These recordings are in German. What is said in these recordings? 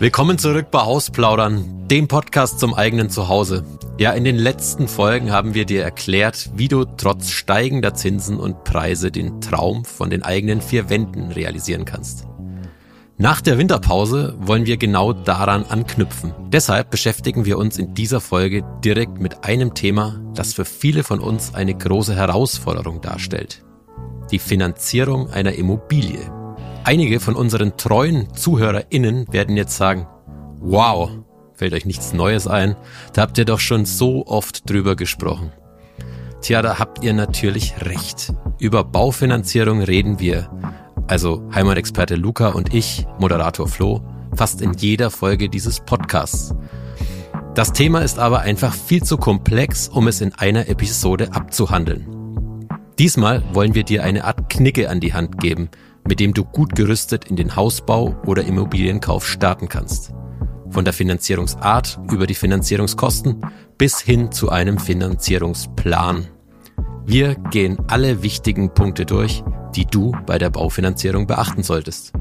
Willkommen zurück bei Hausplaudern, dem Podcast zum eigenen Zuhause. Ja, in den letzten Folgen haben wir dir erklärt, wie du trotz steigender Zinsen und Preise den Traum von den eigenen vier Wänden realisieren kannst. Nach der Winterpause wollen wir genau daran anknüpfen. Deshalb beschäftigen wir uns in dieser Folge direkt mit einem Thema, das für viele von uns eine große Herausforderung darstellt. Die Finanzierung einer Immobilie. Einige von unseren treuen ZuhörerInnen werden jetzt sagen, wow, fällt euch nichts Neues ein, da habt ihr doch schon so oft drüber gesprochen. Tja, da habt ihr natürlich recht. Über Baufinanzierung reden wir, also Heimatexperte Luca und ich, Moderator Flo, fast in jeder Folge dieses Podcasts. Das Thema ist aber einfach viel zu komplex, um es in einer Episode abzuhandeln. Diesmal wollen wir dir eine Art Knicke an die Hand geben – mit dem du gut gerüstet in den Hausbau oder Immobilienkauf starten kannst. Von der Finanzierungsart über die Finanzierungskosten bis hin zu einem Finanzierungsplan. Wir gehen alle wichtigen Punkte durch, die du bei der Baufinanzierung beachten solltest.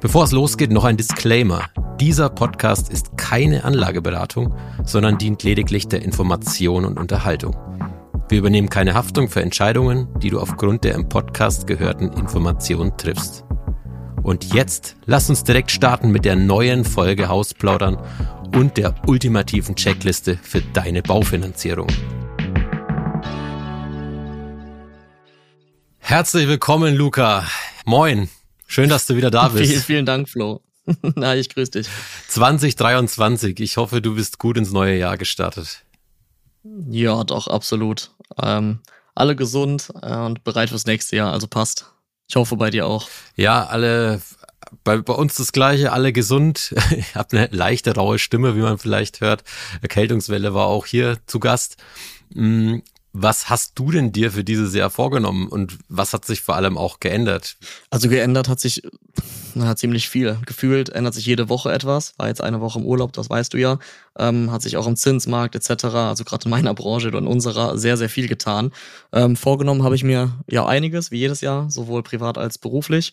Bevor es losgeht, noch ein Disclaimer. Dieser Podcast ist keine Anlageberatung, sondern dient lediglich der Information und Unterhaltung. Wir übernehmen keine Haftung für Entscheidungen, die du aufgrund der im Podcast gehörten Informationen triffst. Und jetzt lass uns direkt starten mit der neuen Folge Hausplaudern und der ultimativen Checkliste für deine Baufinanzierung. Herzlich willkommen, Luca. Moin. Schön, dass du wieder da bist. Vielen, vielen Dank, Flo. Na, ich grüße dich. 2023. Ich hoffe, du bist gut ins neue Jahr gestartet. Ja, doch, absolut. Ähm, alle gesund äh, und bereit fürs nächste Jahr, also passt. Ich hoffe bei dir auch. Ja, alle, bei, bei uns das Gleiche, alle gesund. Ich habe eine leichte raue Stimme, wie man vielleicht hört. Erkältungswelle war auch hier zu Gast. Was hast du denn dir für dieses Jahr vorgenommen und was hat sich vor allem auch geändert? Also geändert hat sich na, ziemlich viel. Gefühlt ändert sich jede Woche etwas. War jetzt eine Woche im Urlaub, das weißt du ja. Ähm, hat sich auch im Zinsmarkt etc., also gerade in meiner Branche oder in unserer, sehr, sehr viel getan. Ähm, vorgenommen habe ich mir ja einiges, wie jedes Jahr, sowohl privat als beruflich.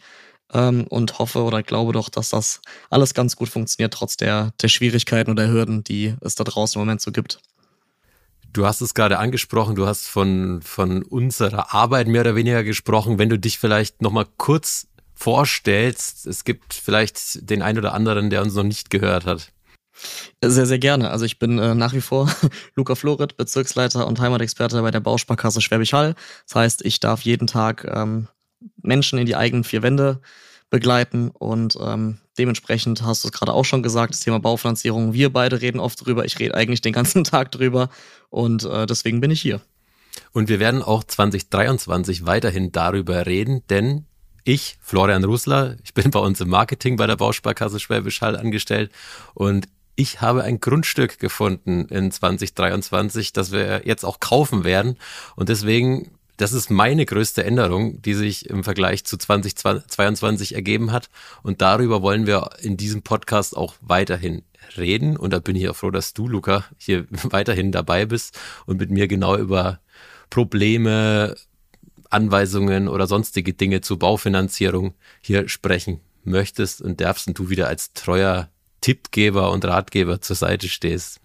Ähm, und hoffe oder glaube doch, dass das alles ganz gut funktioniert, trotz der, der Schwierigkeiten oder Hürden, die es da draußen im Moment so gibt. Du hast es gerade angesprochen, du hast von, von unserer Arbeit mehr oder weniger gesprochen. Wenn du dich vielleicht nochmal kurz vorstellst, es gibt vielleicht den einen oder anderen, der uns noch nicht gehört hat. Sehr, sehr gerne. Also ich bin äh, nach wie vor Luca Florit, Bezirksleiter und Heimatexperte bei der Bausparkasse Schwäbisch Hall. Das heißt, ich darf jeden Tag ähm, Menschen in die eigenen vier Wände begleiten und ähm, dementsprechend hast du es gerade auch schon gesagt, das Thema Baufinanzierung. Wir beide reden oft drüber. Ich rede eigentlich den ganzen Tag drüber und äh, deswegen bin ich hier. Und wir werden auch 2023 weiterhin darüber reden, denn ich, Florian Rusler, ich bin bei uns im Marketing bei der Bausparkasse Schwäbisch Hall angestellt und ich habe ein Grundstück gefunden in 2023, das wir jetzt auch kaufen werden. Und deswegen das ist meine größte Änderung, die sich im Vergleich zu 2022 ergeben hat. Und darüber wollen wir in diesem Podcast auch weiterhin reden. Und da bin ich auch froh, dass du, Luca, hier weiterhin dabei bist und mit mir genau über Probleme, Anweisungen oder sonstige Dinge zur Baufinanzierung hier sprechen möchtest und darfst und du wieder als treuer Tippgeber und Ratgeber zur Seite stehst.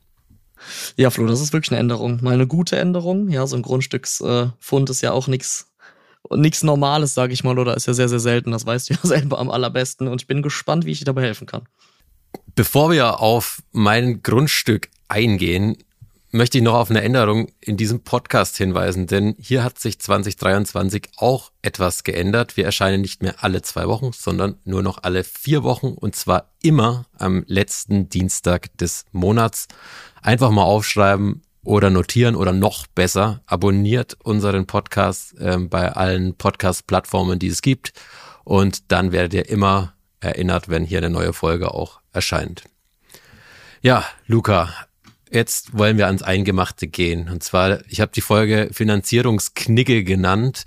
Ja, Flo, das ist wirklich eine Änderung. Mal eine gute Änderung. Ja, so ein Grundstücksfund ist ja auch nichts nichts Normales, sage ich mal, oder ist ja sehr, sehr selten. Das weißt du ja selber am allerbesten. Und ich bin gespannt, wie ich dir dabei helfen kann. Bevor wir auf mein Grundstück eingehen, möchte ich noch auf eine Änderung in diesem Podcast hinweisen, denn hier hat sich 2023 auch etwas geändert. Wir erscheinen nicht mehr alle zwei Wochen, sondern nur noch alle vier Wochen und zwar immer am letzten Dienstag des Monats. Einfach mal aufschreiben oder notieren oder noch besser, abonniert unseren Podcast äh, bei allen Podcast-Plattformen, die es gibt und dann werdet ihr immer erinnert, wenn hier eine neue Folge auch erscheint. Ja, Luca, jetzt wollen wir ans Eingemachte gehen. Und zwar, ich habe die Folge Finanzierungsknigge genannt.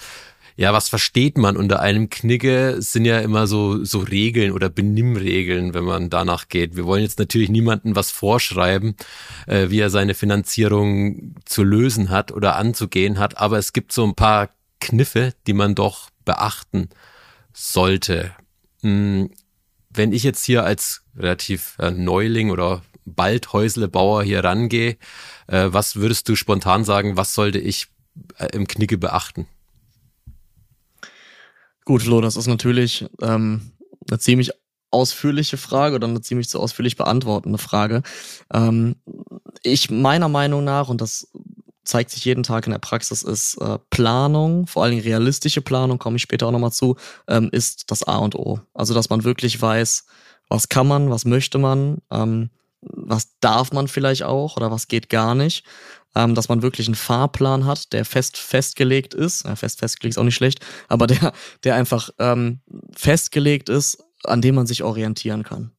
Ja, was versteht man unter einem Knigge? Sind ja immer so, so Regeln oder Benimmregeln, wenn man danach geht. Wir wollen jetzt natürlich niemandem was vorschreiben, äh, wie er seine Finanzierung zu lösen hat oder anzugehen hat. Aber es gibt so ein paar Kniffe, die man doch beachten sollte. Hm, wenn ich jetzt hier als relativ äh, Neuling oder bald Häuslebauer hier rangehe, äh, was würdest du spontan sagen, was sollte ich äh, im Knicke beachten? Gut, Flo, das ist natürlich ähm, eine ziemlich ausführliche Frage oder eine ziemlich zu ausführlich beantwortende Frage. Ähm, ich meiner Meinung nach, und das zeigt sich jeden Tag in der Praxis, ist äh, Planung, vor allen Dingen realistische Planung, komme ich später auch nochmal zu, ähm, ist das A und O. Also, dass man wirklich weiß, was kann man, was möchte man, ähm, was darf man vielleicht auch oder was geht gar nicht. Ähm, dass man wirklich einen Fahrplan hat, der fest festgelegt ist. Ja, fest festgelegt ist auch nicht schlecht, aber der, der einfach ähm, festgelegt ist, an dem man sich orientieren kann.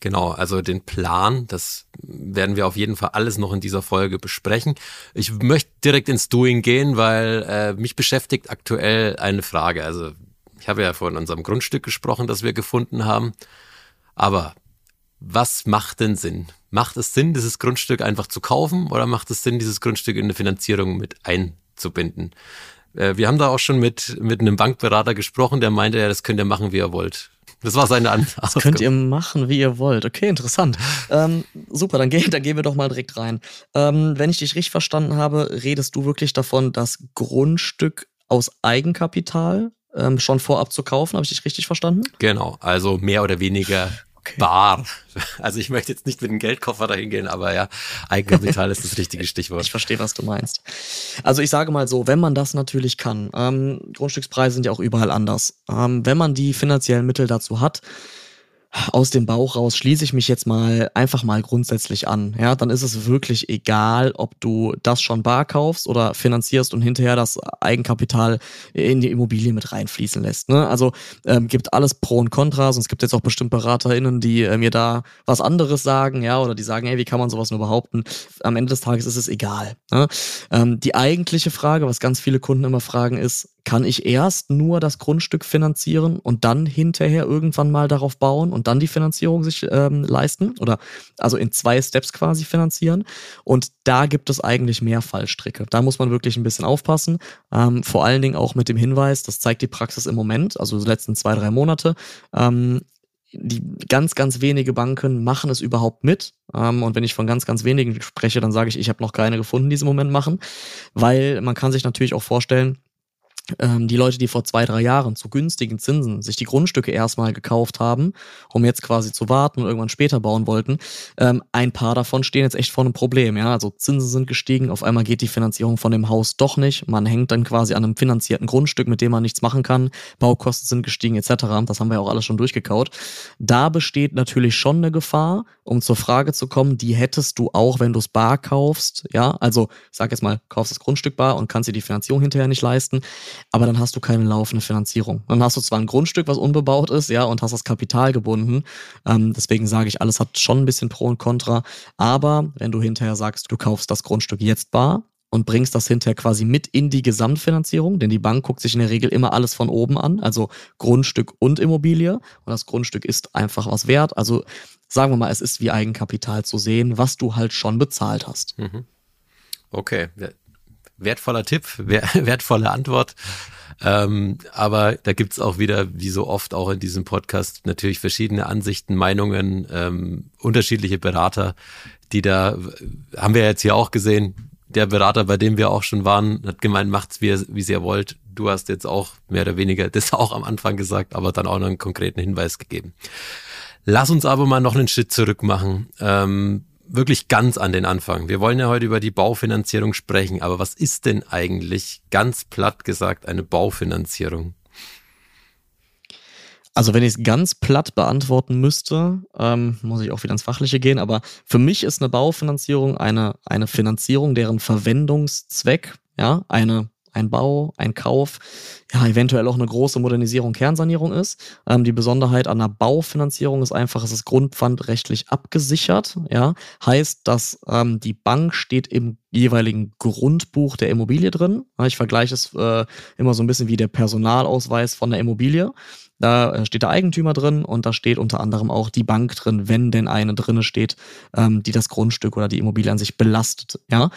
Genau, also den Plan, das werden wir auf jeden Fall alles noch in dieser Folge besprechen. Ich möchte direkt ins Doing gehen, weil äh, mich beschäftigt aktuell eine Frage. Also ich habe ja von unserem Grundstück gesprochen, das wir gefunden haben. Aber was macht denn Sinn? Macht es Sinn, dieses Grundstück einfach zu kaufen oder macht es Sinn, dieses Grundstück in eine Finanzierung mit einzubinden? Äh, wir haben da auch schon mit, mit einem Bankberater gesprochen, der meinte, ja, das könnt ihr machen, wie ihr wollt. Das war seine Antwort. Das könnt ihr machen, wie ihr wollt. Okay, interessant. Ähm, super, dann, geh, dann gehen wir doch mal direkt rein. Ähm, wenn ich dich richtig verstanden habe, redest du wirklich davon, das Grundstück aus Eigenkapital ähm, schon vorab zu kaufen. Habe ich dich richtig verstanden? Genau, also mehr oder weniger okay. bar. Also ich möchte jetzt nicht mit dem Geldkoffer dahin gehen, aber ja, Eigenkapital ist das richtige Stichwort. Ich verstehe, was du meinst. Also ich sage mal so, wenn man das natürlich kann, ähm, Grundstückspreise sind ja auch überall anders. Ähm, wenn man die finanziellen Mittel dazu hat, aus dem Bauch raus schließe ich mich jetzt mal einfach mal grundsätzlich an. Ja, dann ist es wirklich egal, ob du das schon bar kaufst oder finanzierst und hinterher das Eigenkapital in die Immobilie mit reinfließen lässt. Ne? Also ähm, gibt alles Pro und Kontras und es gibt jetzt auch bestimmt BeraterInnen, die äh, mir da was anderes sagen, ja, oder die sagen, hey, wie kann man sowas nur behaupten? Am Ende des Tages ist es egal. Ne? Ähm, die eigentliche Frage, was ganz viele Kunden immer fragen, ist, kann ich erst nur das Grundstück finanzieren und dann hinterher irgendwann mal darauf bauen und dann die Finanzierung sich ähm, leisten oder also in zwei Steps quasi finanzieren. Und da gibt es eigentlich mehr Fallstricke. Da muss man wirklich ein bisschen aufpassen. Ähm, vor allen Dingen auch mit dem Hinweis, das zeigt die Praxis im Moment, also die letzten zwei, drei Monate. Ähm, die ganz, ganz wenige Banken machen es überhaupt mit. Ähm, und wenn ich von ganz, ganz wenigen spreche, dann sage ich, ich habe noch keine gefunden, die es im Moment machen. Weil man kann sich natürlich auch vorstellen, die Leute, die vor zwei, drei Jahren zu günstigen Zinsen sich die Grundstücke erstmal gekauft haben, um jetzt quasi zu warten und irgendwann später bauen wollten, ähm, ein paar davon stehen jetzt echt vor einem Problem. Ja, also Zinsen sind gestiegen, auf einmal geht die Finanzierung von dem Haus doch nicht. Man hängt dann quasi an einem finanzierten Grundstück, mit dem man nichts machen kann. Baukosten sind gestiegen etc. Das haben wir auch alles schon durchgekaut. Da besteht natürlich schon eine Gefahr, um zur Frage zu kommen, die hättest du auch, wenn du es bar kaufst. Ja, also sag jetzt mal, kaufst das Grundstück bar und kannst dir die Finanzierung hinterher nicht leisten aber dann hast du keine laufende Finanzierung. Dann hast du zwar ein Grundstück, was unbebaut ist, ja, und hast das Kapital gebunden. Ähm, deswegen sage ich, alles hat schon ein bisschen Pro und Contra. Aber wenn du hinterher sagst, du kaufst das Grundstück jetzt bar, und bringst das hinterher quasi mit in die Gesamtfinanzierung, denn die Bank guckt sich in der Regel immer alles von oben an, also Grundstück und Immobilie und das Grundstück ist einfach was wert. Also sagen wir mal, es ist wie Eigenkapital zu sehen, was du halt schon bezahlt hast. Mhm. Okay, wertvoller Tipp, wertvolle Antwort. Ähm, aber da gibt's auch wieder, wie so oft auch in diesem Podcast, natürlich verschiedene Ansichten, Meinungen, ähm, unterschiedliche Berater, die da, haben wir jetzt hier auch gesehen, der Berater, bei dem wir auch schon waren, hat gemeint, macht's wie, wie ihr wollt. Du hast jetzt auch mehr oder weniger das auch am Anfang gesagt, aber dann auch noch einen konkreten Hinweis gegeben. Lass uns aber mal noch einen Schritt zurück machen. Ähm, wirklich ganz an den Anfang. Wir wollen ja heute über die Baufinanzierung sprechen, aber was ist denn eigentlich ganz platt gesagt eine Baufinanzierung? Also wenn ich es ganz platt beantworten müsste, ähm, muss ich auch wieder ins Fachliche gehen, aber für mich ist eine Baufinanzierung eine, eine Finanzierung, deren Verwendungszweck, ja, eine ein Bau, ein Kauf, ja, eventuell auch eine große Modernisierung, Kernsanierung ist. Ähm, die Besonderheit an einer Baufinanzierung ist einfach, es ist grundpfandrechtlich abgesichert. Ja, heißt, dass ähm, die Bank steht im jeweiligen Grundbuch der Immobilie drin. Ich vergleiche es äh, immer so ein bisschen wie der Personalausweis von der Immobilie. Da äh, steht der Eigentümer drin und da steht unter anderem auch die Bank drin, wenn denn eine drinne steht, ähm, die das Grundstück oder die Immobilie an sich belastet. Ja,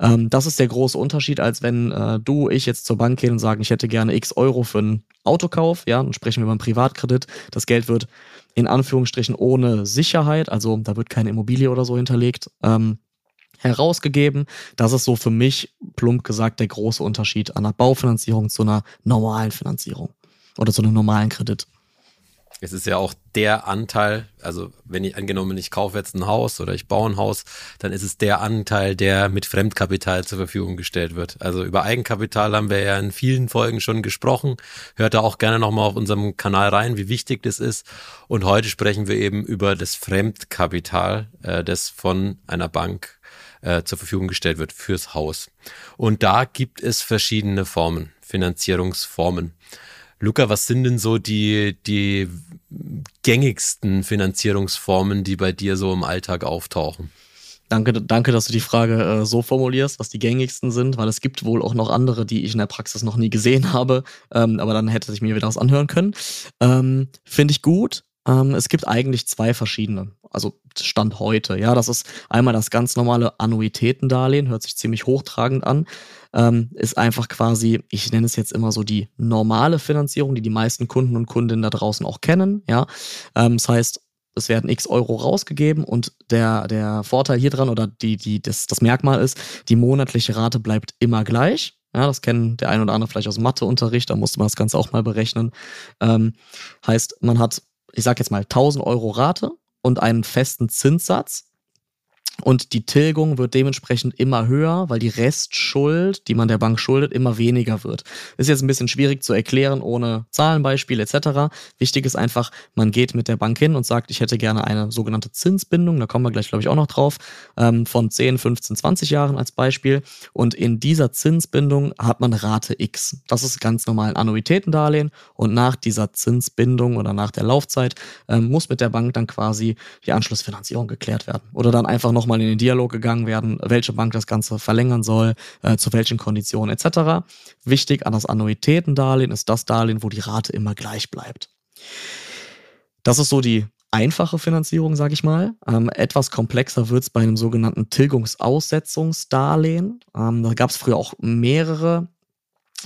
ähm, das ist der große Unterschied, als wenn äh, du, ich jetzt zur Bank gehen und sagen, ich hätte gerne x Euro für einen Autokauf. Ja, dann sprechen wir über einen Privatkredit. Das Geld wird in Anführungsstrichen ohne Sicherheit, also da wird keine Immobilie oder so hinterlegt, ähm, herausgegeben. Das ist so für mich, plump gesagt, der große Unterschied einer Baufinanzierung zu einer normalen Finanzierung oder zu einem normalen Kredit. Es ist ja auch der Anteil, also wenn ich angenommen, ich kaufe jetzt ein Haus oder ich baue ein Haus, dann ist es der Anteil, der mit Fremdkapital zur Verfügung gestellt wird. Also über Eigenkapital haben wir ja in vielen Folgen schon gesprochen. Hört da auch gerne nochmal auf unserem Kanal rein, wie wichtig das ist. Und heute sprechen wir eben über das Fremdkapital, äh, das von einer Bank äh, zur Verfügung gestellt wird fürs Haus. Und da gibt es verschiedene Formen, Finanzierungsformen. Luca, was sind denn so die, die gängigsten Finanzierungsformen, die bei dir so im Alltag auftauchen? Danke, danke, dass du die Frage äh, so formulierst, was die gängigsten sind, weil es gibt wohl auch noch andere, die ich in der Praxis noch nie gesehen habe. Ähm, aber dann hätte ich mir wieder was anhören können. Ähm, Finde ich gut. Ähm, es gibt eigentlich zwei verschiedene. Also Stand heute. Ja, das ist einmal das ganz normale Annuitätendarlehen, hört sich ziemlich hochtragend an. Ähm, ist einfach quasi, ich nenne es jetzt immer so die normale Finanzierung, die die meisten Kunden und Kundinnen da draußen auch kennen. Ja, ähm, das heißt, es werden x Euro rausgegeben und der, der Vorteil hier dran oder die, die, das, das Merkmal ist, die monatliche Rate bleibt immer gleich. Ja, das kennen der ein oder andere vielleicht aus Matheunterricht, da musste man das Ganze auch mal berechnen. Ähm, heißt, man hat ich sage jetzt mal 1000 Euro Rate und einen festen Zinssatz und die Tilgung wird dementsprechend immer höher, weil die Restschuld, die man der Bank schuldet, immer weniger wird. Ist jetzt ein bisschen schwierig zu erklären ohne Zahlenbeispiel etc. Wichtig ist einfach, man geht mit der Bank hin und sagt, ich hätte gerne eine sogenannte Zinsbindung, da kommen wir gleich, glaube ich, auch noch drauf, ähm, von 10, 15, 20 Jahren als Beispiel. Und in dieser Zinsbindung hat man Rate X. Das ist ganz normal ein Annuitätendarlehen und nach dieser Zinsbindung oder nach der Laufzeit ähm, muss mit der Bank dann quasi die Anschlussfinanzierung geklärt werden. Oder dann einfach noch nochmal in den Dialog gegangen werden, welche Bank das Ganze verlängern soll, äh, zu welchen Konditionen etc. Wichtig an das Annuitätendarlehen ist das Darlehen, wo die Rate immer gleich bleibt. Das ist so die einfache Finanzierung, sage ich mal. Ähm, etwas komplexer wird es bei einem sogenannten Tilgungsaussetzungsdarlehen. Ähm, da gab es früher auch mehrere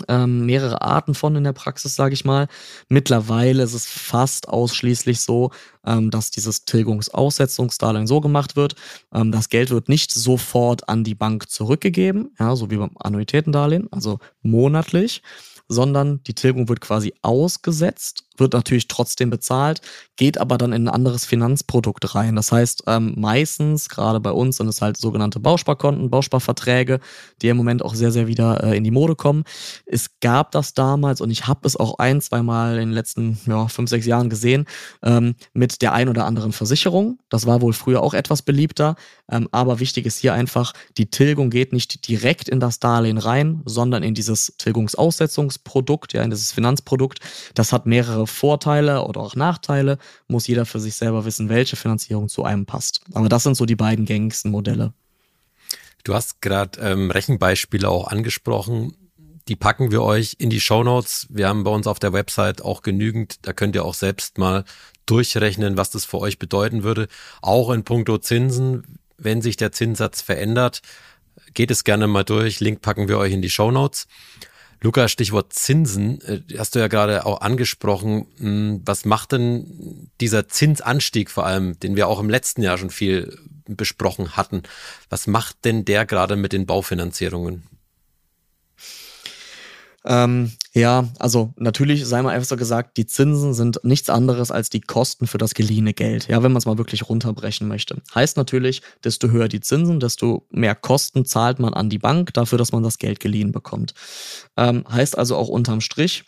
ähm, mehrere Arten von in der Praxis, sage ich mal. Mittlerweile ist es fast ausschließlich so, ähm, dass dieses Tilgungsaussetzungsdarlehen so gemacht wird. Ähm, das Geld wird nicht sofort an die Bank zurückgegeben, ja, so wie beim Annuitätendarlehen, also monatlich, sondern die Tilgung wird quasi ausgesetzt, wird natürlich trotzdem bezahlt, geht aber dann in ein anderes Finanzprodukt rein. Das heißt, ähm, meistens, gerade bei uns, sind es halt sogenannte Bausparkonten, Bausparverträge, die im Moment auch sehr, sehr wieder äh, in die Mode kommen. Es gab das damals und ich habe es auch ein, zwei Mal in den letzten ja, fünf, sechs Jahren gesehen, ähm, mit der ein oder anderen Versicherung. Das war wohl früher auch etwas beliebter. Ähm, aber wichtig ist hier einfach, die Tilgung geht nicht direkt in das Darlehen rein, sondern in dieses Tilgungsaussetzungsprodukt, ja, in dieses Finanzprodukt. Das hat mehrere Vorteile oder auch Nachteile. Muss jeder für sich selber wissen, welche Finanzierung zu einem passt. Aber das sind so die beiden gängigsten Modelle. Du hast gerade ähm, Rechenbeispiele auch angesprochen. Die packen wir euch in die Show Notes. Wir haben bei uns auf der Website auch genügend. Da könnt ihr auch selbst mal durchrechnen, was das für euch bedeuten würde. Auch in puncto Zinsen wenn sich der Zinssatz verändert, geht es gerne mal durch. Link packen wir euch in die Show Notes. Luca, Stichwort Zinsen, äh, hast du ja gerade auch angesprochen. Hm, was macht denn dieser Zinsanstieg vor allem, den wir auch im letzten Jahr schon viel besprochen hatten, was macht denn der gerade mit den Baufinanzierungen? Ähm, ja, also natürlich sei mal einfach so gesagt, die Zinsen sind nichts anderes als die Kosten für das geliehene Geld. Ja, wenn man es mal wirklich runterbrechen möchte. Heißt natürlich, desto höher die Zinsen, desto mehr Kosten zahlt man an die Bank dafür, dass man das Geld geliehen bekommt. Ähm, heißt also auch unterm Strich,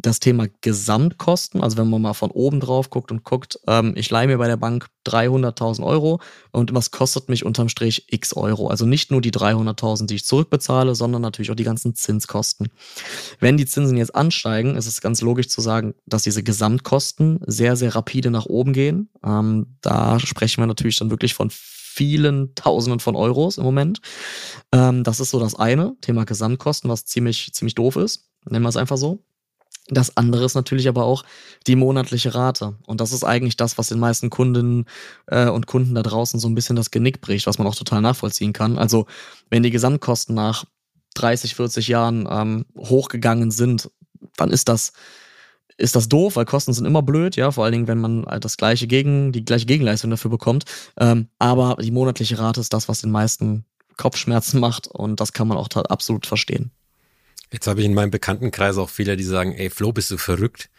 das Thema Gesamtkosten, also wenn man mal von oben drauf guckt und guckt, ähm, ich leihe mir bei der Bank 300.000 Euro und was kostet mich unterm Strich x Euro? Also nicht nur die 300.000, die ich zurückbezahle, sondern natürlich auch die ganzen Zinskosten. Wenn die Zinsen jetzt ansteigen, ist es ganz logisch zu sagen, dass diese Gesamtkosten sehr, sehr rapide nach oben gehen. Ähm, da sprechen wir natürlich dann wirklich von vielen Tausenden von Euros im Moment. Ähm, das ist so das eine, Thema Gesamtkosten, was ziemlich, ziemlich doof ist. Nennen wir es einfach so. Das andere ist natürlich aber auch die monatliche Rate. Und das ist eigentlich das, was den meisten Kundinnen äh, und Kunden da draußen so ein bisschen das Genick bricht, was man auch total nachvollziehen kann. Also wenn die Gesamtkosten nach 30, 40 Jahren ähm, hochgegangen sind, dann ist das, ist das doof, weil Kosten sind immer blöd, ja, vor allen Dingen, wenn man halt das gleiche gegen, die gleiche Gegenleistung dafür bekommt. Ähm, aber die monatliche Rate ist das, was den meisten Kopfschmerzen macht und das kann man auch absolut verstehen. Jetzt habe ich in meinem Bekanntenkreis auch viele, die sagen, ey Flo, bist du verrückt?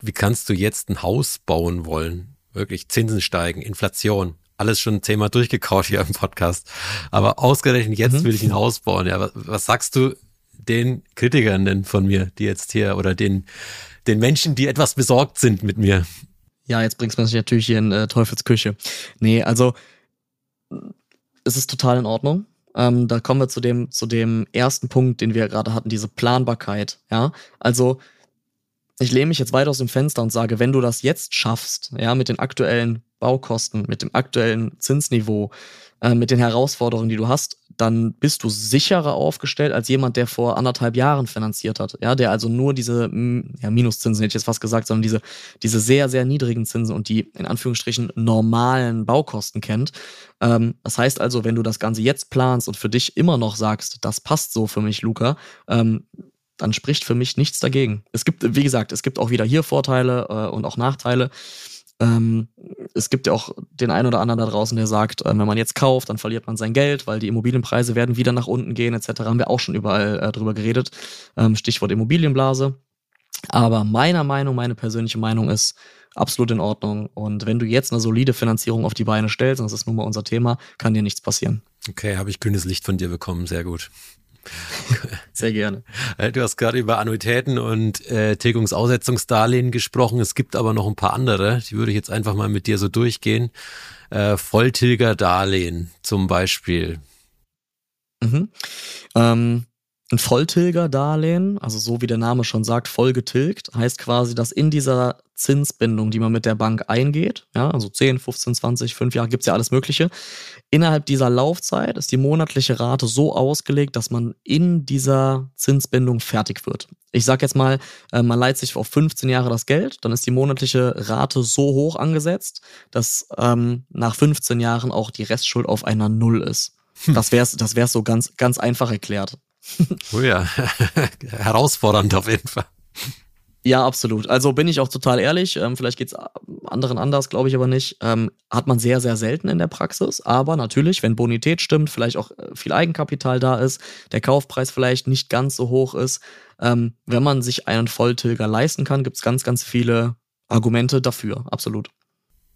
Wie kannst du jetzt ein Haus bauen wollen? Wirklich, Zinsen steigen, Inflation, alles schon zehnmal durchgekaut hier im Podcast. Aber ausgerechnet jetzt mhm. will ich ein Haus bauen. Ja, was, was sagst du den Kritikern denn von mir, die jetzt hier oder den, den Menschen, die etwas besorgt sind mit mir? Ja, jetzt bringst du mich natürlich hier in äh, Teufels Küche. Nee, also es ist total in Ordnung. Ähm, da kommen wir zu dem, zu dem ersten Punkt, den wir gerade hatten, diese Planbarkeit. Ja, also ich lehne mich jetzt weit aus dem Fenster und sage, wenn du das jetzt schaffst, ja, mit den aktuellen Baukosten, mit dem aktuellen Zinsniveau, äh, mit den Herausforderungen, die du hast, dann bist du sicherer aufgestellt als jemand, der vor anderthalb Jahren finanziert hat. Ja, der also nur diese ja, Minuszinsen, hätte ich jetzt fast gesagt, sondern diese, diese sehr, sehr niedrigen Zinsen und die in Anführungsstrichen normalen Baukosten kennt. Ähm, das heißt also, wenn du das Ganze jetzt planst und für dich immer noch sagst, das passt so für mich, Luca, ähm, dann spricht für mich nichts dagegen. Es gibt, wie gesagt, es gibt auch wieder hier Vorteile äh, und auch Nachteile. Ähm, es gibt ja auch den einen oder anderen da draußen, der sagt, äh, wenn man jetzt kauft, dann verliert man sein Geld, weil die Immobilienpreise werden wieder nach unten gehen, etc. Haben wir auch schon überall äh, drüber geredet. Ähm, Stichwort Immobilienblase. Aber meiner Meinung, meine persönliche Meinung ist absolut in Ordnung. Und wenn du jetzt eine solide Finanzierung auf die Beine stellst, und das ist nun mal unser Thema, kann dir nichts passieren. Okay, habe ich grünes Licht von dir bekommen. Sehr gut. Sehr gerne. Äh, du hast gerade über Annuitäten und äh, Tilgungsaussetzungsdarlehen gesprochen. Es gibt aber noch ein paar andere. Die würde ich jetzt einfach mal mit dir so durchgehen. Äh, Volltilgerdarlehen zum Beispiel. Mhm. Ähm, ein Volltilgerdarlehen, also so wie der Name schon sagt, voll getilgt, heißt quasi, dass in dieser Zinsbindung, die man mit der Bank eingeht, ja, also 10, 15, 20, 5 Jahre, gibt's ja alles Mögliche, innerhalb dieser Laufzeit ist die monatliche Rate so ausgelegt, dass man in dieser Zinsbindung fertig wird. Ich sag jetzt mal, äh, man leiht sich auf 15 Jahre das Geld, dann ist die monatliche Rate so hoch angesetzt, dass ähm, nach 15 Jahren auch die Restschuld auf einer Null ist. Hm. Das wäre das wär's so ganz, ganz einfach erklärt. Oh ja, herausfordernd auf jeden Fall. Ja, absolut. Also bin ich auch total ehrlich. Ähm, vielleicht geht's anderen anders, glaube ich aber nicht. Ähm, hat man sehr, sehr selten in der Praxis. Aber natürlich, wenn Bonität stimmt, vielleicht auch äh, viel Eigenkapital da ist, der Kaufpreis vielleicht nicht ganz so hoch ist, ähm, wenn man sich einen Volltilger leisten kann, gibt's ganz, ganz viele Argumente dafür. Absolut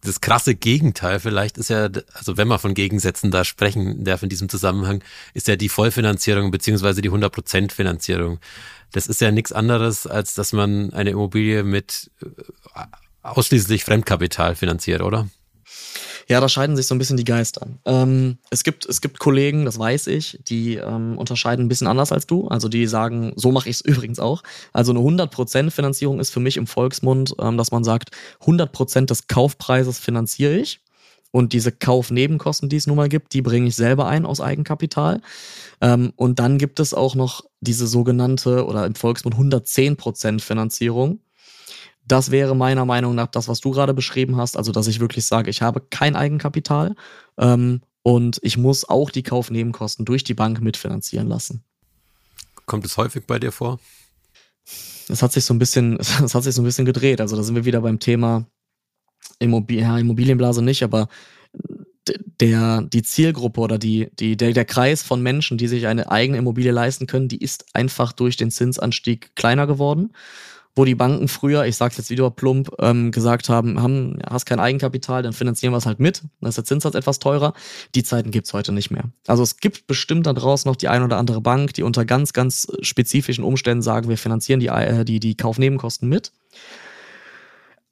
das krasse Gegenteil vielleicht ist ja, also wenn man von Gegensätzen da sprechen darf in diesem Zusammenhang, ist ja die Vollfinanzierung beziehungsweise die 100% Finanzierung. Das ist ja nichts anderes, als dass man eine Immobilie mit äh, ausschließlich Fremdkapital finanziert, oder? Ja, da scheiden sich so ein bisschen die Geister. Ähm, es, gibt, es gibt Kollegen, das weiß ich, die ähm, unterscheiden ein bisschen anders als du. Also die sagen, so mache ich es übrigens auch. Also eine 100% Finanzierung ist für mich im Volksmund, ähm, dass man sagt, 100% des Kaufpreises finanziere ich. Und diese Kaufnebenkosten, die es nun mal gibt, die bringe ich selber ein aus Eigenkapital. Ähm, und dann gibt es auch noch diese sogenannte oder im Volksmund 110% Finanzierung. Das wäre meiner Meinung nach das, was du gerade beschrieben hast. Also, dass ich wirklich sage, ich habe kein Eigenkapital ähm, und ich muss auch die Kaufnebenkosten durch die Bank mitfinanzieren lassen. Kommt es häufig bei dir vor? Es hat sich so ein bisschen, es hat sich so ein bisschen gedreht. Also da sind wir wieder beim Thema Immobilien, ja, Immobilienblase nicht, aber der, die Zielgruppe oder die, die, der, der Kreis von Menschen, die sich eine eigene Immobilie leisten können, die ist einfach durch den Zinsanstieg kleiner geworden wo die Banken früher, ich sag's jetzt wieder plump, ähm, gesagt haben, haben, hast kein Eigenkapital, dann finanzieren wir es halt mit, dann ist der Zinssatz etwas teurer. Die Zeiten gibt's heute nicht mehr. Also es gibt bestimmt da draußen noch die ein oder andere Bank, die unter ganz, ganz spezifischen Umständen sagen, wir finanzieren die, äh, die, die Kaufnebenkosten mit.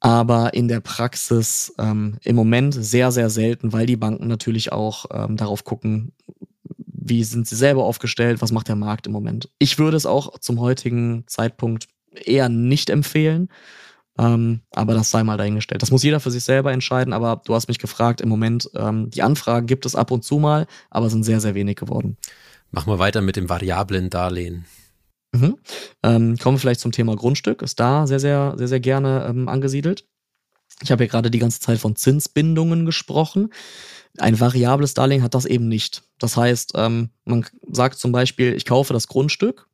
Aber in der Praxis ähm, im Moment sehr, sehr selten, weil die Banken natürlich auch ähm, darauf gucken, wie sind sie selber aufgestellt, was macht der Markt im Moment. Ich würde es auch zum heutigen Zeitpunkt eher nicht empfehlen. Ähm, aber das sei mal dahingestellt. Das muss jeder für sich selber entscheiden, aber du hast mich gefragt, im Moment, ähm, die Anfragen gibt es ab und zu mal, aber sind sehr, sehr wenig geworden. Machen wir weiter mit dem variablen Darlehen. Mhm. Ähm, kommen wir vielleicht zum Thema Grundstück. Ist da sehr, sehr, sehr, sehr gerne ähm, angesiedelt. Ich habe ja gerade die ganze Zeit von Zinsbindungen gesprochen. Ein variables Darlehen hat das eben nicht. Das heißt, ähm, man sagt zum Beispiel, ich kaufe das Grundstück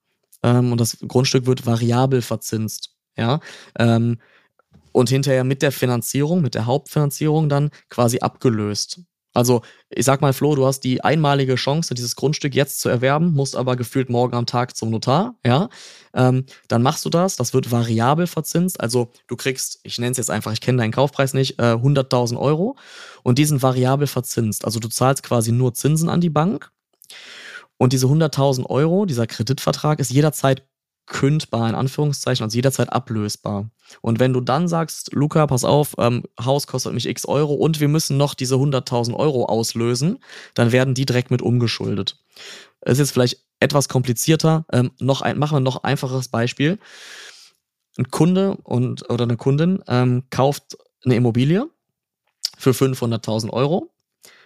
ähm, und das Grundstück wird variabel verzinst. Ja, ähm, und hinterher mit der Finanzierung, mit der Hauptfinanzierung dann quasi abgelöst. Also, ich sag mal, Flo, du hast die einmalige Chance, dieses Grundstück jetzt zu erwerben, musst aber gefühlt morgen am Tag zum Notar, ja. Ähm, dann machst du das, das wird variabel verzinst. Also, du kriegst, ich nenne es jetzt einfach, ich kenne deinen Kaufpreis nicht, äh, 100.000 Euro und die sind variabel verzinst. Also, du zahlst quasi nur Zinsen an die Bank und diese 100.000 Euro, dieser Kreditvertrag ist jederzeit kündbar, in Anführungszeichen, also jederzeit ablösbar. Und wenn du dann sagst, Luca, pass auf, ähm, Haus kostet mich x Euro und wir müssen noch diese 100.000 Euro auslösen, dann werden die direkt mit umgeschuldet. Es ist jetzt vielleicht etwas komplizierter. Ähm, noch ein, machen wir noch einfaches Beispiel. Ein Kunde und, oder eine Kundin ähm, kauft eine Immobilie für 500.000 Euro,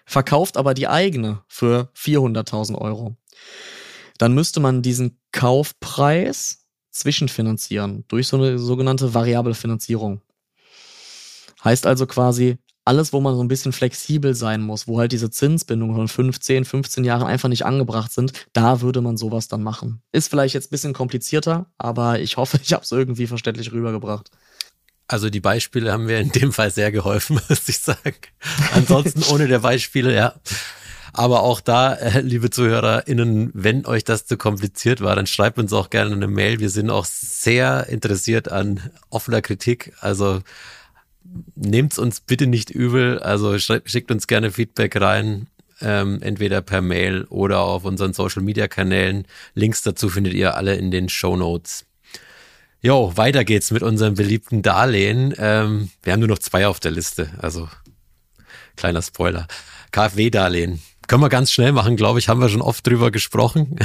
verkauft aber die eigene für 400.000 Euro dann müsste man diesen Kaufpreis zwischenfinanzieren durch so eine sogenannte variable Finanzierung. Heißt also quasi, alles, wo man so ein bisschen flexibel sein muss, wo halt diese Zinsbindungen von 15, 15 Jahren einfach nicht angebracht sind, da würde man sowas dann machen. Ist vielleicht jetzt ein bisschen komplizierter, aber ich hoffe, ich habe es irgendwie verständlich rübergebracht. Also die Beispiele haben mir in dem Fall sehr geholfen, muss ich sagen. Ansonsten ohne der Beispiele, ja, aber auch da, äh, liebe ZuhörerInnen, wenn euch das zu kompliziert war, dann schreibt uns auch gerne eine Mail. Wir sind auch sehr interessiert an offener Kritik. Also nehmt's uns bitte nicht übel. Also schickt uns gerne Feedback rein. Ähm, entweder per Mail oder auf unseren Social Media Kanälen. Links dazu findet ihr alle in den Show Notes. Jo, weiter geht's mit unserem beliebten Darlehen. Ähm, wir haben nur noch zwei auf der Liste, also kleiner Spoiler. KfW-Darlehen. Können wir ganz schnell machen, glaube ich, haben wir schon oft drüber gesprochen.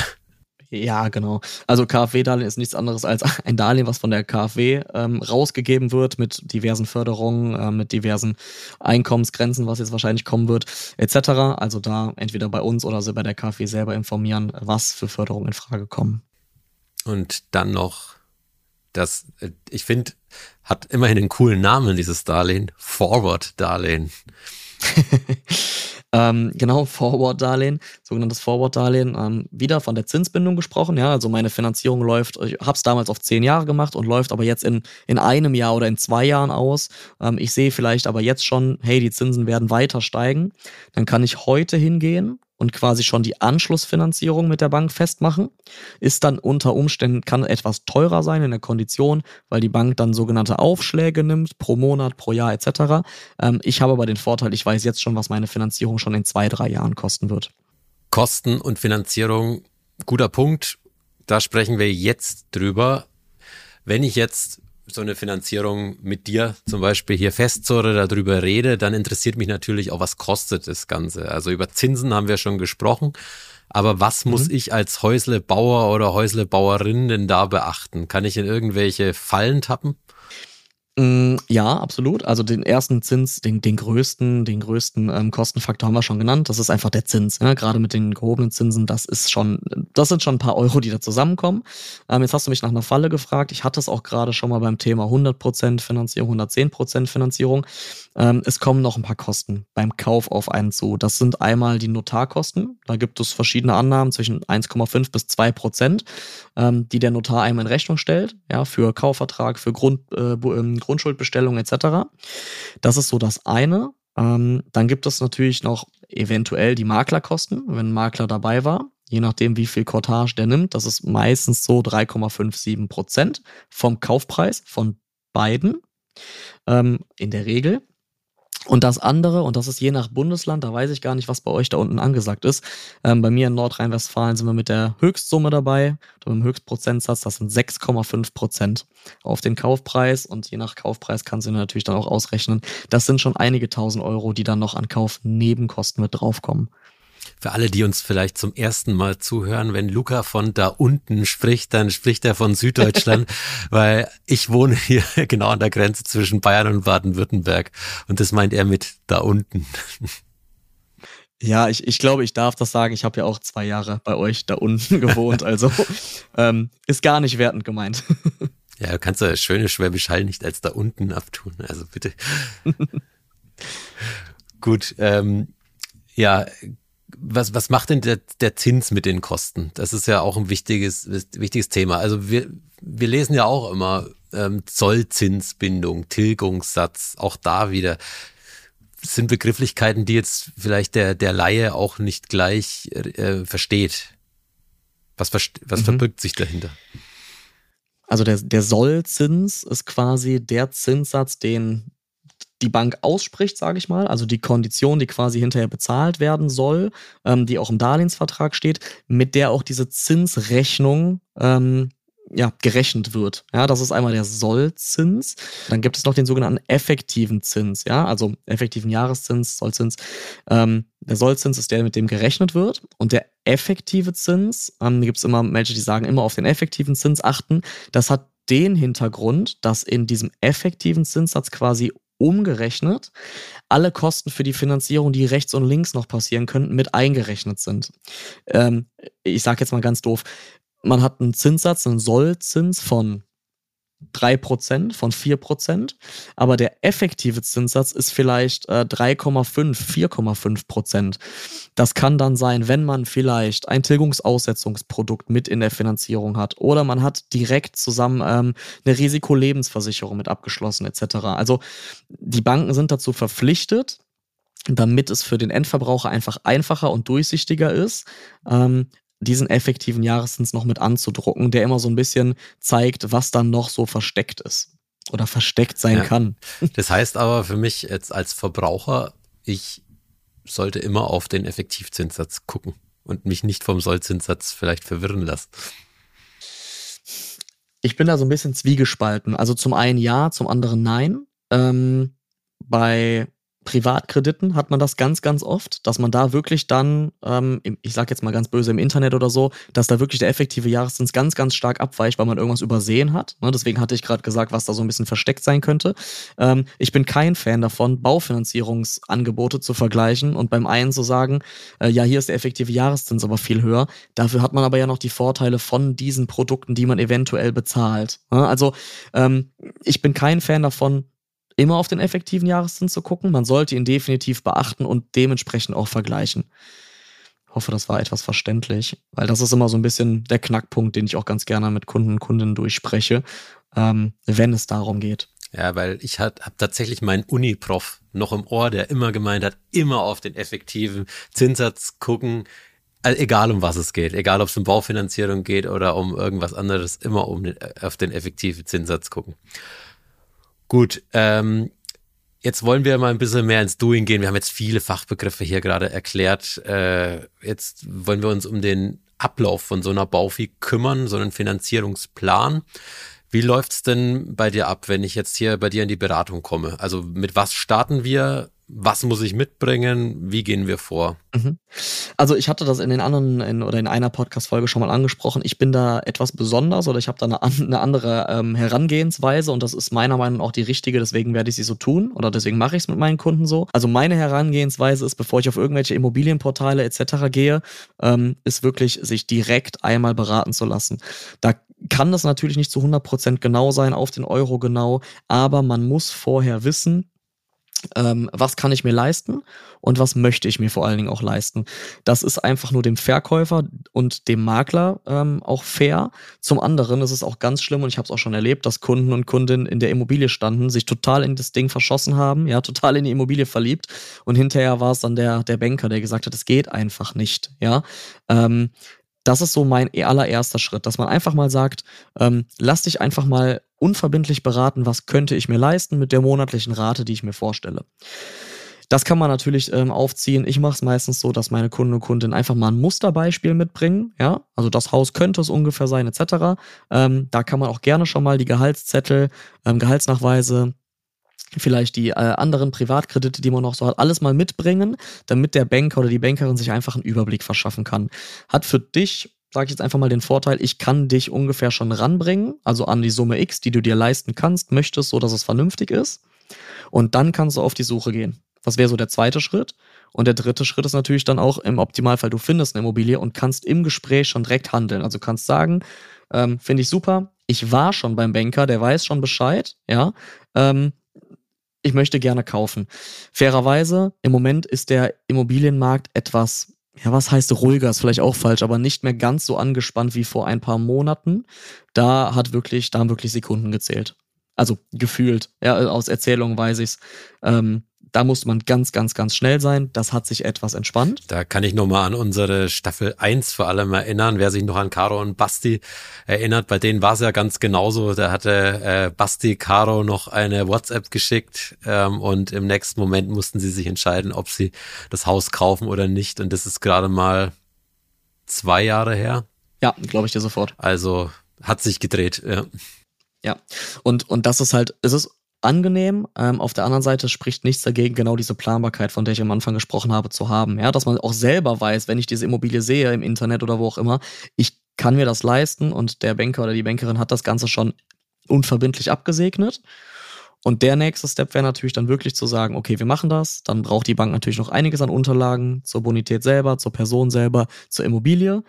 Ja, genau. Also KfW-Darlehen ist nichts anderes als ein Darlehen, was von der KfW ähm, rausgegeben wird mit diversen Förderungen, äh, mit diversen Einkommensgrenzen, was jetzt wahrscheinlich kommen wird, etc. Also da entweder bei uns oder so bei der KfW selber informieren, was für Förderungen in Frage kommen. Und dann noch das, äh, ich finde, hat immerhin einen coolen Namen, dieses Darlehen. Forward-Darlehen. Ähm, genau, Forward-Darlehen, sogenanntes Forward-Darlehen. Ähm, wieder von der Zinsbindung gesprochen. Ja, also meine Finanzierung läuft, ich habe es damals auf zehn Jahre gemacht und läuft aber jetzt in, in einem Jahr oder in zwei Jahren aus. Ähm, ich sehe vielleicht aber jetzt schon, hey, die Zinsen werden weiter steigen. Dann kann ich heute hingehen und quasi schon die Anschlussfinanzierung mit der Bank festmachen. Ist dann unter Umständen, kann etwas teurer sein in der Kondition, weil die Bank dann sogenannte Aufschläge nimmt, pro Monat, pro Jahr etc. Ähm, ich habe aber den Vorteil, ich weiß jetzt schon, was meine Finanzierung schon in zwei, drei Jahren kosten wird. Kosten und Finanzierung, guter Punkt. Da sprechen wir jetzt drüber. Wenn ich jetzt so eine Finanzierung mit dir zum Beispiel hier festzurre, darüber rede, dann interessiert mich natürlich auch, was kostet das Ganze. Also über Zinsen haben wir schon gesprochen. Aber was mhm. muss ich als Häuslebauer oder Häuslebauerin denn da beachten? Kann ich in irgendwelche Fallen tappen? Mm, ja, absolut. Also den ersten Zins, den, den größten, den größten ähm, Kostenfaktor haben wir schon genannt. Das ist einfach der Zins. Ne? Gerade mit den gehobenen Zinsen, das ist schon, das sind schon ein paar Euro, die da zusammenkommen. Ähm, jetzt hast du mich nach einer Falle gefragt. Ich hatte es auch gerade schon mal beim Thema 100% Finanzierung, 110% Finanzierung. Ähm, es kommen noch ein paar Kosten beim Kauf auf einen zu. Das sind einmal die Notarkosten. Da gibt es verschiedene Annahmen zwischen 1,5 bis 2 Prozent, ähm, die der Notar einem in Rechnung stellt, ja, für Kaufvertrag, für Grund, äh, ähm, Grundschuldbestellung etc. Das ist so das eine. Ähm, dann gibt es natürlich noch eventuell die Maklerkosten, wenn ein Makler dabei war. Je nachdem, wie viel Cottage der nimmt, das ist meistens so 3,57 Prozent vom Kaufpreis von beiden ähm, in der Regel. Und das andere, und das ist je nach Bundesland, da weiß ich gar nicht, was bei euch da unten angesagt ist. Ähm, bei mir in Nordrhein-Westfalen sind wir mit der Höchstsumme dabei, mit dem Höchstprozentsatz, das sind 6,5 Prozent auf den Kaufpreis. Und je nach Kaufpreis kannst du natürlich dann auch ausrechnen. Das sind schon einige tausend Euro, die dann noch an Kaufnebenkosten mit draufkommen. Für alle, die uns vielleicht zum ersten Mal zuhören, wenn Luca von da unten spricht, dann spricht er von Süddeutschland, weil ich wohne hier genau an der Grenze zwischen Bayern und Baden-Württemberg. Und das meint er mit da unten. Ja, ich, ich glaube, ich darf das sagen. Ich habe ja auch zwei Jahre bei euch da unten gewohnt. Also ähm, ist gar nicht wertend gemeint. Ja, du kannst ja schöne Schwäbisch Hall nicht als da unten abtun. Also bitte. Gut, ähm, ja, was, was macht denn der, der Zins mit den Kosten? Das ist ja auch ein wichtiges, wichtiges Thema. Also wir, wir lesen ja auch immer ähm, Zollzinsbindung, Tilgungssatz, auch da wieder sind Begrifflichkeiten, die jetzt vielleicht der, der Laie auch nicht gleich äh, versteht. Was, was mhm. verbirgt sich dahinter? Also der, der Sollzins ist quasi der Zinssatz, den die Bank ausspricht, sage ich mal, also die Kondition, die quasi hinterher bezahlt werden soll, ähm, die auch im Darlehensvertrag steht, mit der auch diese Zinsrechnung ähm, ja, gerechnet wird. Ja, das ist einmal der Sollzins. Dann gibt es noch den sogenannten effektiven Zins, ja, also effektiven Jahreszins, Sollzins. Ähm, der Sollzins ist der, mit dem gerechnet wird. Und der effektive Zins, ähm, gibt es immer Menschen, die sagen, immer auf den effektiven Zins achten. Das hat den Hintergrund, dass in diesem effektiven Zinssatz quasi umgerechnet alle Kosten für die Finanzierung, die rechts und links noch passieren könnten, mit eingerechnet sind. Ähm, ich sage jetzt mal ganz doof, man hat einen Zinssatz, einen Sollzins von 3%, von 4%, aber der effektive Zinssatz ist vielleicht äh, 3,5, 4,5%. Das kann dann sein, wenn man vielleicht ein Tilgungsaussetzungsprodukt mit in der Finanzierung hat oder man hat direkt zusammen ähm, eine Risikolebensversicherung mit abgeschlossen etc. Also die Banken sind dazu verpflichtet, damit es für den Endverbraucher einfach einfacher und durchsichtiger ist, ähm, diesen effektiven Jahreszins noch mit anzudrucken, der immer so ein bisschen zeigt, was dann noch so versteckt ist oder versteckt sein ja. kann. Das heißt aber für mich jetzt als Verbraucher, ich sollte immer auf den Effektivzinssatz gucken und mich nicht vom Sollzinssatz vielleicht verwirren lassen. Ich bin da so ein bisschen zwiegespalten. Also zum einen ja, zum anderen nein. Ähm, bei Privatkrediten hat man das ganz, ganz oft, dass man da wirklich dann, ähm, ich sage jetzt mal ganz böse im Internet oder so, dass da wirklich der effektive Jahreszins ganz, ganz stark abweicht, weil man irgendwas übersehen hat. Ne? Deswegen hatte ich gerade gesagt, was da so ein bisschen versteckt sein könnte. Ähm, ich bin kein Fan davon, Baufinanzierungsangebote zu vergleichen und beim einen zu sagen, äh, ja, hier ist der effektive Jahreszins aber viel höher. Dafür hat man aber ja noch die Vorteile von diesen Produkten, die man eventuell bezahlt. Ne? Also ähm, ich bin kein Fan davon, immer auf den effektiven Jahreszins zu gucken. Man sollte ihn definitiv beachten und dementsprechend auch vergleichen. Ich hoffe, das war etwas verständlich, weil das ist immer so ein bisschen der Knackpunkt, den ich auch ganz gerne mit Kunden und Kundinnen durchspreche, ähm, wenn es darum geht. Ja, weil ich habe tatsächlich meinen Uni-Prof noch im Ohr, der immer gemeint hat, immer auf den effektiven Zinssatz gucken, also egal um was es geht, egal ob es um Baufinanzierung geht oder um irgendwas anderes, immer um den, auf den effektiven Zinssatz gucken. Gut, ähm, jetzt wollen wir mal ein bisschen mehr ins Doing gehen. Wir haben jetzt viele Fachbegriffe hier gerade erklärt. Äh, jetzt wollen wir uns um den Ablauf von so einer Baufi kümmern, so einen Finanzierungsplan. Wie läuft's denn bei dir ab, wenn ich jetzt hier bei dir in die Beratung komme? Also mit was starten wir? Was muss ich mitbringen? Wie gehen wir vor? Mhm. Also ich hatte das in den anderen in, oder in einer Podcast-Folge schon mal angesprochen. Ich bin da etwas besonders oder ich habe da eine, eine andere ähm, Herangehensweise und das ist meiner Meinung nach auch die richtige. Deswegen werde ich sie so tun oder deswegen mache ich es mit meinen Kunden so. Also meine Herangehensweise ist, bevor ich auf irgendwelche Immobilienportale etc. gehe, ähm, ist wirklich sich direkt einmal beraten zu lassen. Da kann das natürlich nicht zu 100% genau sein, auf den Euro genau, aber man muss vorher wissen, ähm, was kann ich mir leisten und was möchte ich mir vor allen Dingen auch leisten. Das ist einfach nur dem Verkäufer und dem Makler ähm, auch fair. Zum anderen ist es auch ganz schlimm und ich habe es auch schon erlebt, dass Kunden und Kundinnen in der Immobilie standen, sich total in das Ding verschossen haben, ja, total in die Immobilie verliebt und hinterher war es dann der, der Banker, der gesagt hat, es geht einfach nicht, ja. Ähm, das ist so mein allererster Schritt, dass man einfach mal sagt, ähm, lass dich einfach mal unverbindlich beraten, was könnte ich mir leisten mit der monatlichen Rate, die ich mir vorstelle. Das kann man natürlich ähm, aufziehen. Ich mache es meistens so, dass meine Kunden und Kundinnen einfach mal ein Musterbeispiel mitbringen. Ja, also das Haus könnte es ungefähr sein, etc. Ähm, da kann man auch gerne schon mal die Gehaltszettel, ähm, Gehaltsnachweise, vielleicht die äh, anderen Privatkredite, die man noch so hat, alles mal mitbringen, damit der Banker oder die Bankerin sich einfach einen Überblick verschaffen kann. Hat für dich sage ich jetzt einfach mal den Vorteil, ich kann dich ungefähr schon ranbringen, also an die Summe X, die du dir leisten kannst, möchtest, so dass es vernünftig ist. Und dann kannst du auf die Suche gehen. Was wäre so der zweite Schritt? Und der dritte Schritt ist natürlich dann auch im Optimalfall, du findest eine Immobilie und kannst im Gespräch schon direkt handeln. Also kannst sagen, ähm, finde ich super, ich war schon beim Banker, der weiß schon Bescheid, ja. Ähm, ich möchte gerne kaufen. Fairerweise, im Moment ist der Immobilienmarkt etwas, ja, was heißt ruhiger, ist vielleicht auch falsch, aber nicht mehr ganz so angespannt wie vor ein paar Monaten. Da hat wirklich, da haben wirklich Sekunden gezählt. Also gefühlt, ja, aus Erzählungen weiß ich's. Ähm, da muss man ganz, ganz, ganz schnell sein. Das hat sich etwas entspannt. Da kann ich nochmal an unsere Staffel 1 vor allem erinnern. Wer sich noch an Caro und Basti erinnert, bei denen war es ja ganz genauso. Da hatte äh, Basti Caro noch eine WhatsApp geschickt ähm, und im nächsten Moment mussten sie sich entscheiden, ob sie das Haus kaufen oder nicht. Und das ist gerade mal zwei Jahre her. Ja, glaube ich dir sofort. Also hat sich gedreht, ja. Ja, und, und das ist halt, es ist angenehm. Ähm, auf der anderen Seite spricht nichts dagegen, genau diese Planbarkeit, von der ich am Anfang gesprochen habe, zu haben. Ja, dass man auch selber weiß, wenn ich diese Immobilie sehe im Internet oder wo auch immer, ich kann mir das leisten und der Banker oder die Bankerin hat das Ganze schon unverbindlich abgesegnet. Und der nächste Step wäre natürlich dann wirklich zu sagen, okay, wir machen das. Dann braucht die Bank natürlich noch einiges an Unterlagen zur Bonität selber, zur Person selber, zur Immobilie.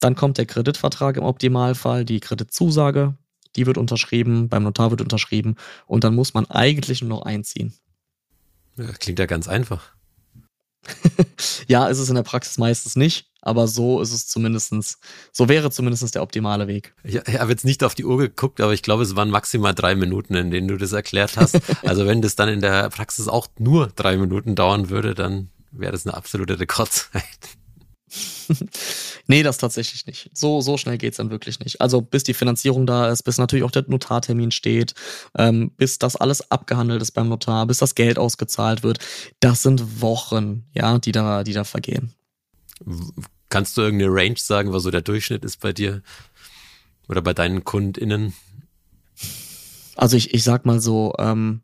Dann kommt der Kreditvertrag im Optimalfall, die Kreditzusage, die wird unterschrieben, beim Notar wird unterschrieben und dann muss man eigentlich nur noch einziehen. Ja, klingt ja ganz einfach. ja, ist es in der Praxis meistens nicht, aber so ist es zumindestens, so wäre zumindest der optimale Weg. Ich, ich habe jetzt nicht auf die Uhr geguckt, aber ich glaube, es waren maximal drei Minuten, in denen du das erklärt hast. also wenn das dann in der Praxis auch nur drei Minuten dauern würde, dann wäre das eine absolute Rekordzeit. nee, das tatsächlich nicht. So, so schnell geht's dann wirklich nicht. Also bis die Finanzierung da ist, bis natürlich auch der Notartermin steht, ähm, bis das alles abgehandelt ist beim Notar, bis das Geld ausgezahlt wird, das sind Wochen, ja, die da, die da vergehen. Kannst du irgendeine Range sagen, was so der Durchschnitt ist bei dir oder bei deinen KundInnen? Also ich, ich sag mal so, ähm,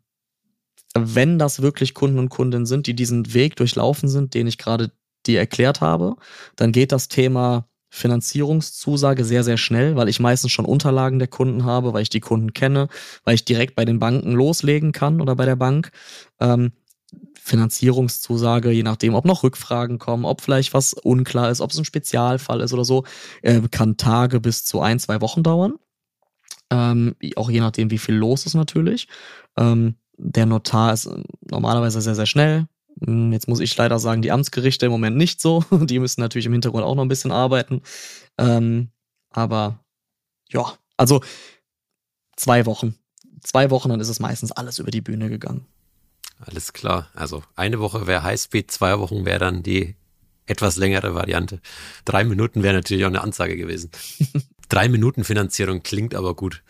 wenn das wirklich Kunden und Kundinnen sind, die diesen Weg durchlaufen sind, den ich gerade die erklärt habe, dann geht das Thema Finanzierungszusage sehr, sehr schnell, weil ich meistens schon Unterlagen der Kunden habe, weil ich die Kunden kenne, weil ich direkt bei den Banken loslegen kann oder bei der Bank. Ähm, Finanzierungszusage, je nachdem, ob noch Rückfragen kommen, ob vielleicht was unklar ist, ob es ein Spezialfall ist oder so, äh, kann Tage bis zu ein, zwei Wochen dauern. Ähm, auch je nachdem, wie viel los ist natürlich. Ähm, der Notar ist normalerweise sehr, sehr schnell. Hm, jetzt muss ich leider sagen, die Amtsgerichte im Moment nicht so. Die müssen natürlich im Hintergrund auch noch ein bisschen arbeiten. Ähm, aber ja, also zwei Wochen. Zwei Wochen, dann ist es meistens alles über die Bühne gegangen. Alles klar. Also eine Woche wäre Highspeed, zwei Wochen wäre dann die etwas längere Variante. Drei Minuten wäre natürlich auch eine Ansage gewesen. Drei Minuten Finanzierung klingt aber gut.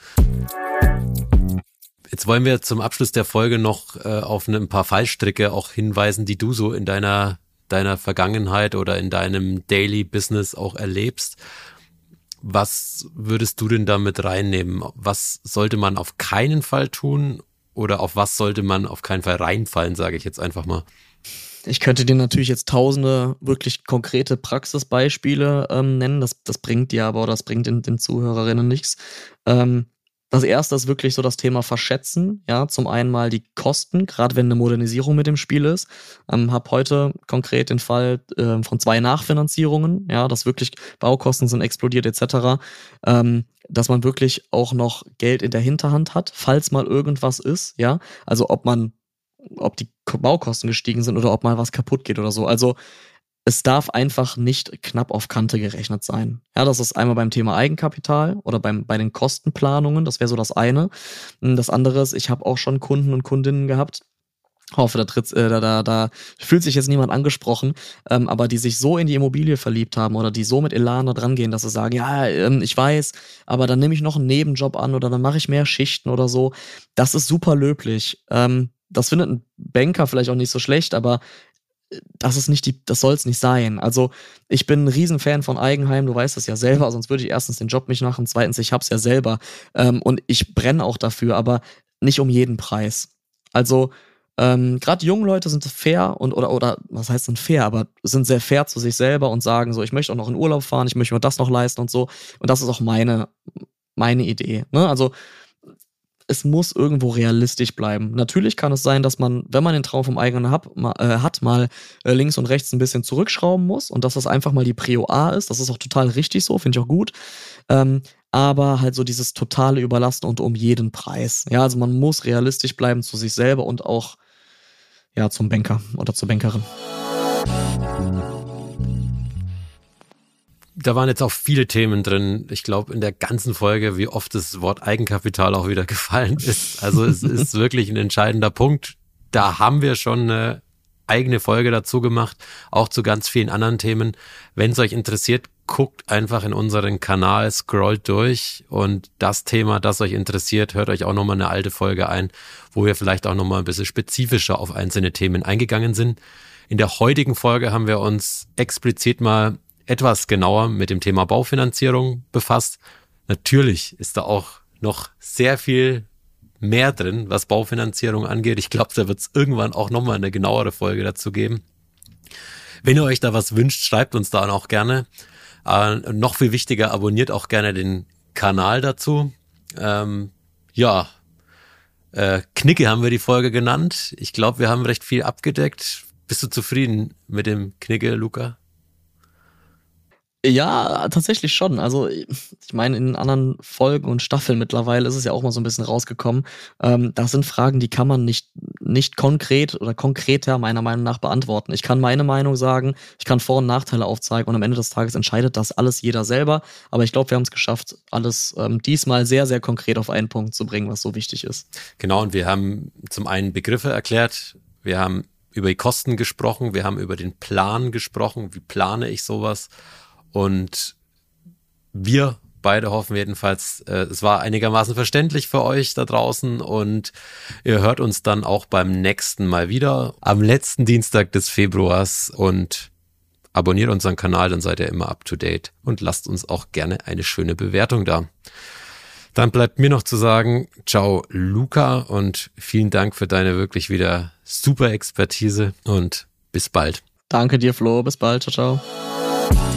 Jetzt wollen wir zum Abschluss der Folge noch äh, auf ein paar Fallstricke auch hinweisen, die du so in deiner, deiner Vergangenheit oder in deinem Daily Business auch erlebst. Was würdest du denn damit reinnehmen? Was sollte man auf keinen Fall tun oder auf was sollte man auf keinen Fall reinfallen, sage ich jetzt einfach mal? Ich könnte dir natürlich jetzt tausende wirklich konkrete Praxisbeispiele ähm, nennen. Das, das bringt dir aber oder das bringt den, den Zuhörerinnen nichts. Ähm, das erste ist wirklich so das Thema Verschätzen. Ja, zum einen mal die Kosten, gerade wenn eine Modernisierung mit dem Spiel ist. Ähm, hab heute konkret den Fall äh, von zwei Nachfinanzierungen, ja, dass wirklich Baukosten sind explodiert etc. Ähm, dass man wirklich auch noch Geld in der Hinterhand hat, falls mal irgendwas ist, ja. Also ob man, ob die Baukosten gestiegen sind oder ob mal was kaputt geht oder so. Also es darf einfach nicht knapp auf Kante gerechnet sein. Ja, das ist einmal beim Thema Eigenkapital oder beim, bei den Kostenplanungen, das wäre so das eine. Das andere ist, ich habe auch schon Kunden und Kundinnen gehabt, hoffe, da, tritt, äh, da, da, da fühlt sich jetzt niemand angesprochen, ähm, aber die sich so in die Immobilie verliebt haben oder die so mit Elan da dran gehen, dass sie sagen, ja, ähm, ich weiß, aber dann nehme ich noch einen Nebenjob an oder dann mache ich mehr Schichten oder so. Das ist super löblich. Ähm, das findet ein Banker vielleicht auch nicht so schlecht, aber das ist nicht die, das soll es nicht sein. Also ich bin ein Riesenfan von Eigenheim, du weißt das ja selber, sonst würde ich erstens den Job nicht machen, zweitens, ich hab's ja selber ähm, und ich brenne auch dafür, aber nicht um jeden Preis. Also ähm, gerade junge Leute sind fair und oder oder was heißt denn fair, aber sind sehr fair zu sich selber und sagen so, ich möchte auch noch in Urlaub fahren, ich möchte mir das noch leisten und so. Und das ist auch meine meine Idee. Ne? Also es muss irgendwo realistisch bleiben. Natürlich kann es sein, dass man, wenn man den Traum vom eigenen hab, ma, äh, hat, mal äh, links und rechts ein bisschen zurückschrauben muss und dass das einfach mal die Prio A ist. Das ist auch total richtig so, finde ich auch gut. Ähm, aber halt so dieses totale Überlasten und um jeden Preis. Ja, also man muss realistisch bleiben zu sich selber und auch ja zum Banker oder zur Bankerin. Da waren jetzt auch viele Themen drin. Ich glaube, in der ganzen Folge, wie oft das Wort Eigenkapital auch wieder gefallen ist. Also es ist wirklich ein entscheidender Punkt. Da haben wir schon eine eigene Folge dazu gemacht, auch zu ganz vielen anderen Themen. Wenn es euch interessiert, guckt einfach in unseren Kanal, scrollt durch und das Thema, das euch interessiert, hört euch auch nochmal eine alte Folge ein, wo wir vielleicht auch nochmal ein bisschen spezifischer auf einzelne Themen eingegangen sind. In der heutigen Folge haben wir uns explizit mal etwas genauer mit dem Thema Baufinanzierung befasst. Natürlich ist da auch noch sehr viel mehr drin, was Baufinanzierung angeht. Ich glaube, da wird es irgendwann auch nochmal eine genauere Folge dazu geben. Wenn ihr euch da was wünscht, schreibt uns da auch gerne. Äh, noch viel wichtiger, abonniert auch gerne den Kanal dazu. Ähm, ja, äh, Knicke haben wir die Folge genannt. Ich glaube, wir haben recht viel abgedeckt. Bist du zufrieden mit dem Knicke, Luca? Ja, tatsächlich schon. Also ich meine, in anderen Folgen und Staffeln mittlerweile ist es ja auch mal so ein bisschen rausgekommen. Ähm, das sind Fragen, die kann man nicht, nicht konkret oder konkreter meiner Meinung nach beantworten. Ich kann meine Meinung sagen, ich kann Vor- und Nachteile aufzeigen und am Ende des Tages entscheidet das alles jeder selber. Aber ich glaube, wir haben es geschafft, alles ähm, diesmal sehr, sehr konkret auf einen Punkt zu bringen, was so wichtig ist. Genau, und wir haben zum einen Begriffe erklärt, wir haben über die Kosten gesprochen, wir haben über den Plan gesprochen, wie plane ich sowas und wir beide hoffen jedenfalls, äh, es war einigermaßen verständlich für euch da draußen und ihr hört uns dann auch beim nächsten Mal wieder am letzten Dienstag des Februars und abonniert unseren Kanal, dann seid ihr immer up to date und lasst uns auch gerne eine schöne Bewertung da. Dann bleibt mir noch zu sagen, ciao Luca und vielen Dank für deine wirklich wieder super Expertise und bis bald. Danke dir Flo, bis bald, ciao ciao.